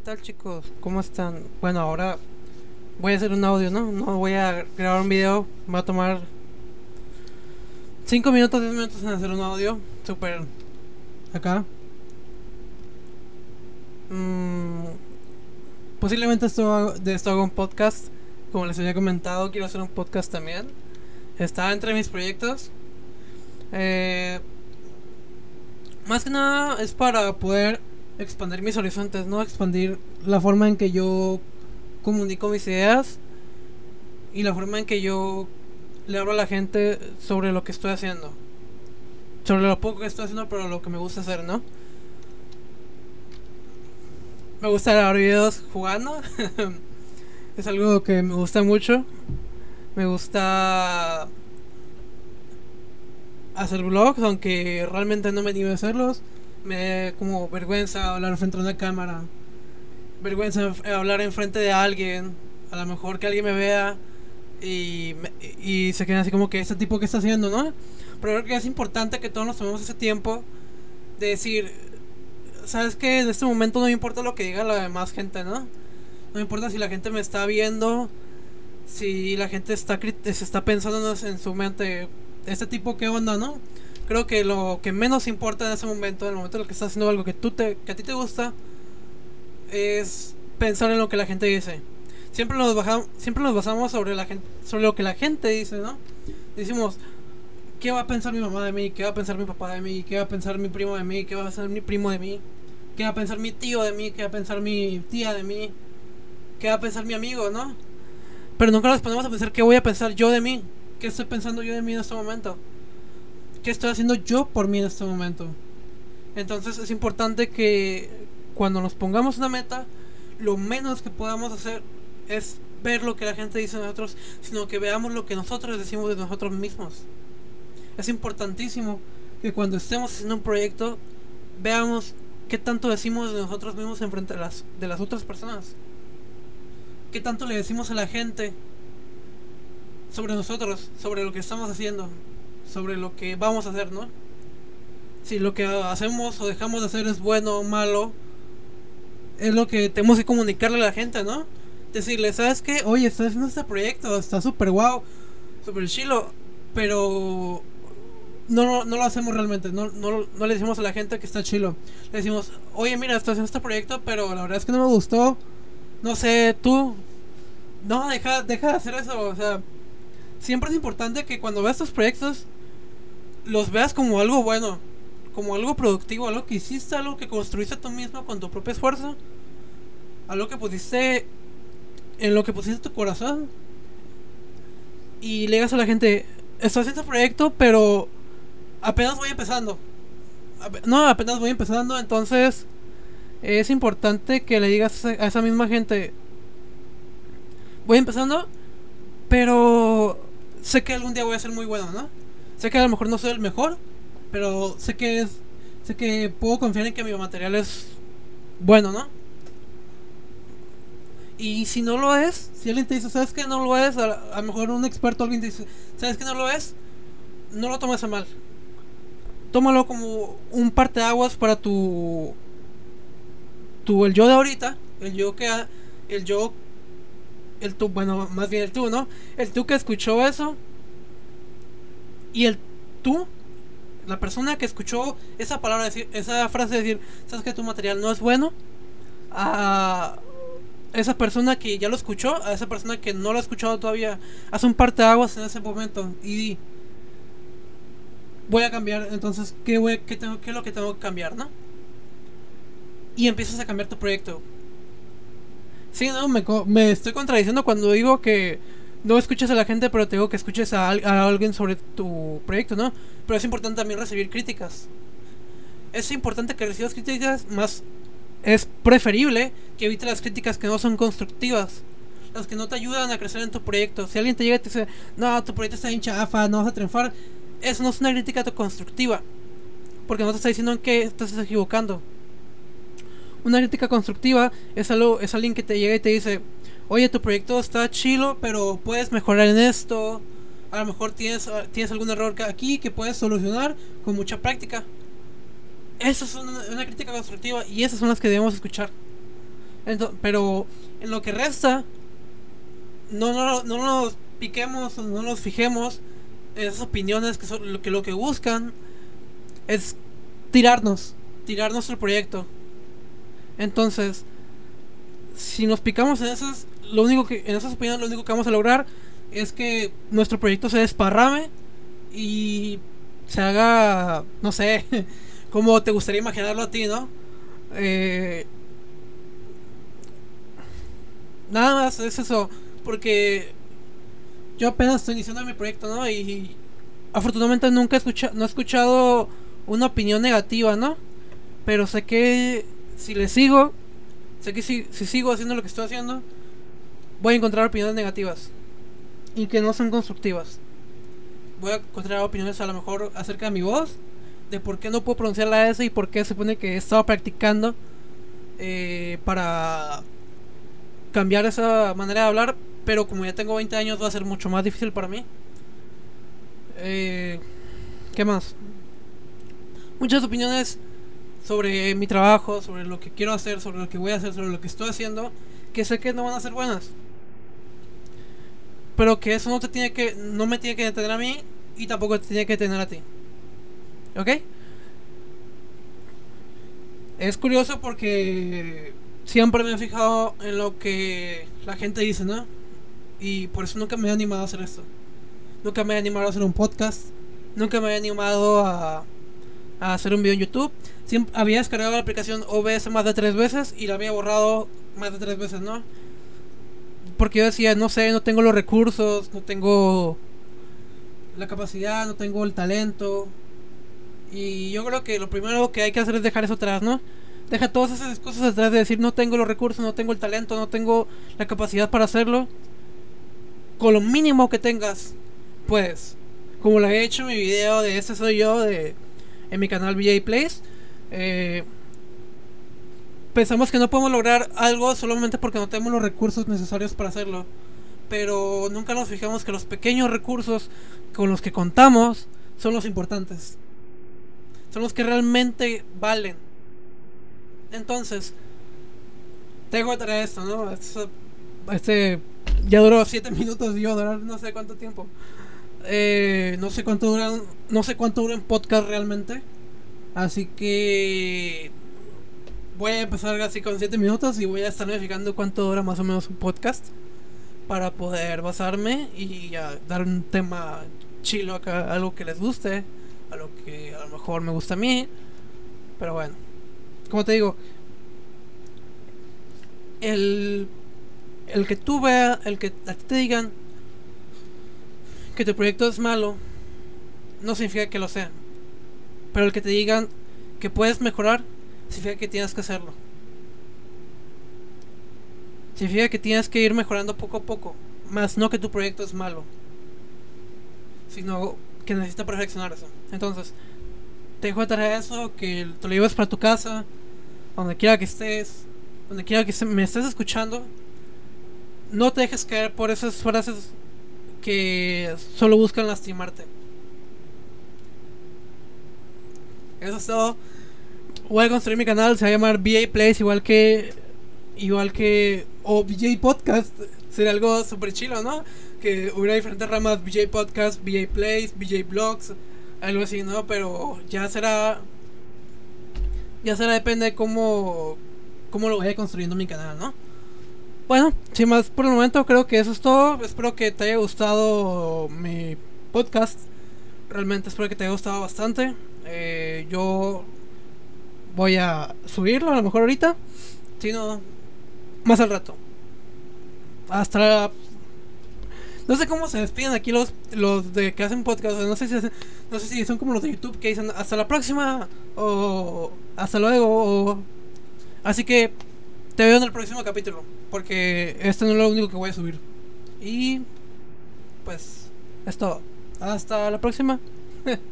¿qué tal chicos? ¿Cómo están? Bueno, ahora voy a hacer un audio, ¿no? No voy a grabar un video, va a tomar 5 minutos, 10 minutos en hacer un audio, súper acá. Mm, posiblemente esto, de esto hago un podcast, como les había comentado, quiero hacer un podcast también. Está entre mis proyectos. Eh, más que nada es para poder expandir mis horizontes, ¿no? Expandir la forma en que yo comunico mis ideas y la forma en que yo le hablo a la gente sobre lo que estoy haciendo. Sobre lo poco que estoy haciendo, pero lo que me gusta hacer, ¿no? Me gusta grabar videos jugando. es algo que me gusta mucho. Me gusta hacer vlogs, aunque realmente no me animo a hacerlos me como vergüenza hablar frente a una cámara, vergüenza hablar enfrente de alguien, a lo mejor que alguien me vea y, y se queda así como que ese tipo que está haciendo, ¿no? Pero creo que es importante que todos nos tomemos ese tiempo de decir, ¿sabes qué? En este momento no me importa lo que diga la demás gente, ¿no? No me importa si la gente me está viendo, si la gente está se está pensando en su mente, este tipo qué onda, ¿no? Creo que lo que menos importa en ese momento, en el momento en el que estás haciendo algo que, tú te, que a ti te gusta, es pensar en lo que la gente dice. Siempre nos, bajamos, siempre nos basamos sobre, la gente, sobre lo que la gente dice, ¿no? Decimos, ¿qué va a pensar mi mamá de mí? ¿Qué va a pensar mi papá de mí? ¿Qué va a pensar mi primo de mí? ¿Qué va a pensar mi primo de mí? ¿Qué va a pensar mi tío de mí? ¿Qué va a pensar mi tía de mí? ¿Qué va a pensar mi amigo, no? Pero nunca nos ponemos a pensar qué voy a pensar yo de mí. ¿Qué estoy pensando yo de mí en este momento? Qué estoy haciendo yo por mí en este momento. Entonces es importante que cuando nos pongamos una meta, lo menos que podamos hacer es ver lo que la gente dice de nosotros, sino que veamos lo que nosotros decimos de nosotros mismos. Es importantísimo que cuando estemos haciendo un proyecto, veamos qué tanto decimos de nosotros mismos en frente de las, de las otras personas. Qué tanto le decimos a la gente sobre nosotros, sobre lo que estamos haciendo sobre lo que vamos a hacer, ¿no? Si lo que hacemos o dejamos de hacer es bueno o malo, es lo que tenemos que comunicarle a la gente, ¿no? Decirle, ¿sabes qué? Oye, estás haciendo este proyecto, está súper guau, súper chilo, pero no, no, lo hacemos realmente, no, no, no, le decimos a la gente que está chilo. Le decimos, oye, mira, estás haciendo este proyecto, pero la verdad es que no me gustó. No sé, tú. No, deja, deja de hacer eso, o sea. Siempre es importante que cuando veas estos proyectos los veas como algo bueno, como algo productivo, algo que hiciste, algo que construiste tú mismo con tu propio esfuerzo, algo que pusiste en lo que pusiste tu corazón. Y le digas a la gente, estoy haciendo este proyecto, pero apenas voy empezando. No, apenas voy empezando, entonces es importante que le digas a esa misma gente, voy empezando, pero sé que algún día voy a ser muy bueno, ¿no? Sé que a lo mejor no soy el mejor, pero sé que es. Sé que puedo confiar en que mi material es bueno, ¿no? Y si no lo es, si alguien te dice, ¿sabes que no lo es? A, lo mejor un experto, alguien te dice, ¿sabes que no lo es? No lo tomes a mal. Tómalo como un parteaguas para tu. Tu, el yo de ahorita, el yo que. El yo. El tú, bueno, más bien el tú, ¿no? El tú que escuchó eso y el tú, la persona que escuchó esa palabra, decir, esa frase decir, sabes que tu material no es bueno, a esa persona que ya lo escuchó, a esa persona que no lo ha escuchado todavía, hace un parte de aguas en ese momento y voy a cambiar, entonces, ¿qué, voy, qué, tengo, ¿qué es lo que tengo que cambiar, no? Y empiezas a cambiar tu proyecto. Sí, no, me, me estoy contradiciendo cuando digo que no escuches a la gente, pero te digo que escuches a, alguien sobre tu proyecto, ¿no? Pero es importante también recibir críticas. Es importante que recibas críticas, más es preferible que evites las críticas que no son constructivas. Las que no te ayudan a crecer en tu proyecto. Si alguien te llega y te dice, no, tu proyecto está bien chafa, no vas a triunfar, eso no es una crítica constructiva. Porque no te está diciendo en qué estás equivocando. Una crítica constructiva es, algo, es alguien que te llega y te dice, oye, tu proyecto está chilo, pero puedes mejorar en esto. A lo mejor tienes, ah, tienes algún error aquí que puedes solucionar con mucha práctica. Esa es una, crítica constructiva y esas son las que debemos escuchar. pero en lo que resta, no, no, no nos piquemos, no nos fijemos en esas opiniones que, son, que lo que buscan es tirarnos, tirar nuestro proyecto. Entonces, si nos picamos en esas, lo único que en esas opiniones lo único que vamos a lograr es que nuestro proyecto se desparrame y se haga, no sé, como te gustaría imaginarlo a ti, ¿no? Eh, nada más es eso, porque yo apenas estoy iniciando mi proyecto, ¿no? Y afortunadamente nunca he escuchado, no he escuchado una opinión negativa, ¿no? Pero sé que si le sigo, sé que si, si sigo haciendo lo que estoy haciendo, voy a encontrar opiniones negativas y que no son constructivas. Voy a encontrar opiniones a lo mejor acerca de mi voz, de por qué no puedo pronunciar la S y por qué se supone que he estado practicando eh, para cambiar esa manera de hablar, pero como ya tengo 20 años va a ser mucho más difícil para mí. Eh, ¿Qué más? Muchas opiniones sobre mi trabajo, sobre lo que quiero hacer, sobre lo que voy a hacer, sobre lo que estoy haciendo, que sé que no van a ser buenas. Pero que eso no te tiene que no me tiene que detener a mí y tampoco te tiene que detener a ti. ¿Ok? Es curioso porque siempre me he fijado en lo que la gente dice, ¿no? Y por eso nunca me he animado a hacer esto. Nunca me he animado a hacer un podcast. Nunca me he animado a, a hacer un video en YouTube. Siempre, había descargado la aplicación OBS más de tres veces y la había borrado más de tres veces, ¿no? Porque yo decía, no sé, no tengo los recursos, no tengo la capacidad, no tengo el talento. Y yo creo que lo primero que hay que hacer es dejar eso atrás, ¿no? Deja todas esas cosas atrás de decir, no tengo los recursos, no tengo el talento, no tengo la capacidad para hacerlo con lo mínimo que tengas, pues, como lo he hecho en mi video de ese soy yo de en mi canal VJ Plays, eh, pensamos que no podemos lograr algo solamente porque no tenemos los recursos necesarios para hacerlo. Pero nunca nos fijamos que los pequeños recursos con los que contamos son los importantes. Son los que realmente valen. Entonces, tengo que traer esto, ¿no? Este ya duró 7 minutos y yo durar no sé cuánto tiempo. Eh, no sé cuánto duran, no sé cuánto dura un podcast realmente. Así que voy a empezar así con 7 minutos y voy a estar verificando cuánto dura más o menos un podcast para poder basarme y ya dar un tema chilo acá, algo que les guste, a lo que a lo mejor me gusta a mí. Pero bueno, como te digo, el el que tú veas, el que te digan que tu proyecto es malo, no significa que lo sea. Pero el que te digan que puedes mejorar, significa que tienes que hacerlo. Significa que tienes que ir mejorando poco a poco. Más no que tu proyecto es malo. Sino que perfeccionar eso. Entonces, te dejo de tarea eso, que te lo lleves para tu casa, donde quiera que estés, donde quiera que me estés escuchando no te dejes caer por esas frases que solo buscan lastimarte. Eso es todo. Voy a construir mi canal, se va a llamar BA Plays, igual que. Igual que. O BJ Podcast. Sería algo super chilo, ¿no? Que hubiera diferentes ramas: BJ Podcast, BJ Plays, BJ Blogs, algo así, ¿no? Pero ya será. Ya será, depende de cómo. Cómo lo vaya construyendo mi canal, ¿no? Bueno, sin más por el momento, creo que eso es todo. Espero que te haya gustado mi podcast. Realmente espero que te haya gustado bastante. Eh, yo voy a subirlo a lo mejor ahorita. Si no, más al rato. Hasta la... No sé cómo se despiden aquí los, los de que hacen podcast. No sé, si no sé si son como los de YouTube que dicen hasta la próxima o hasta luego. Así que te veo en el próximo capítulo. Porque este no es lo único que voy a subir. Y pues es todo. Hasta la próxima.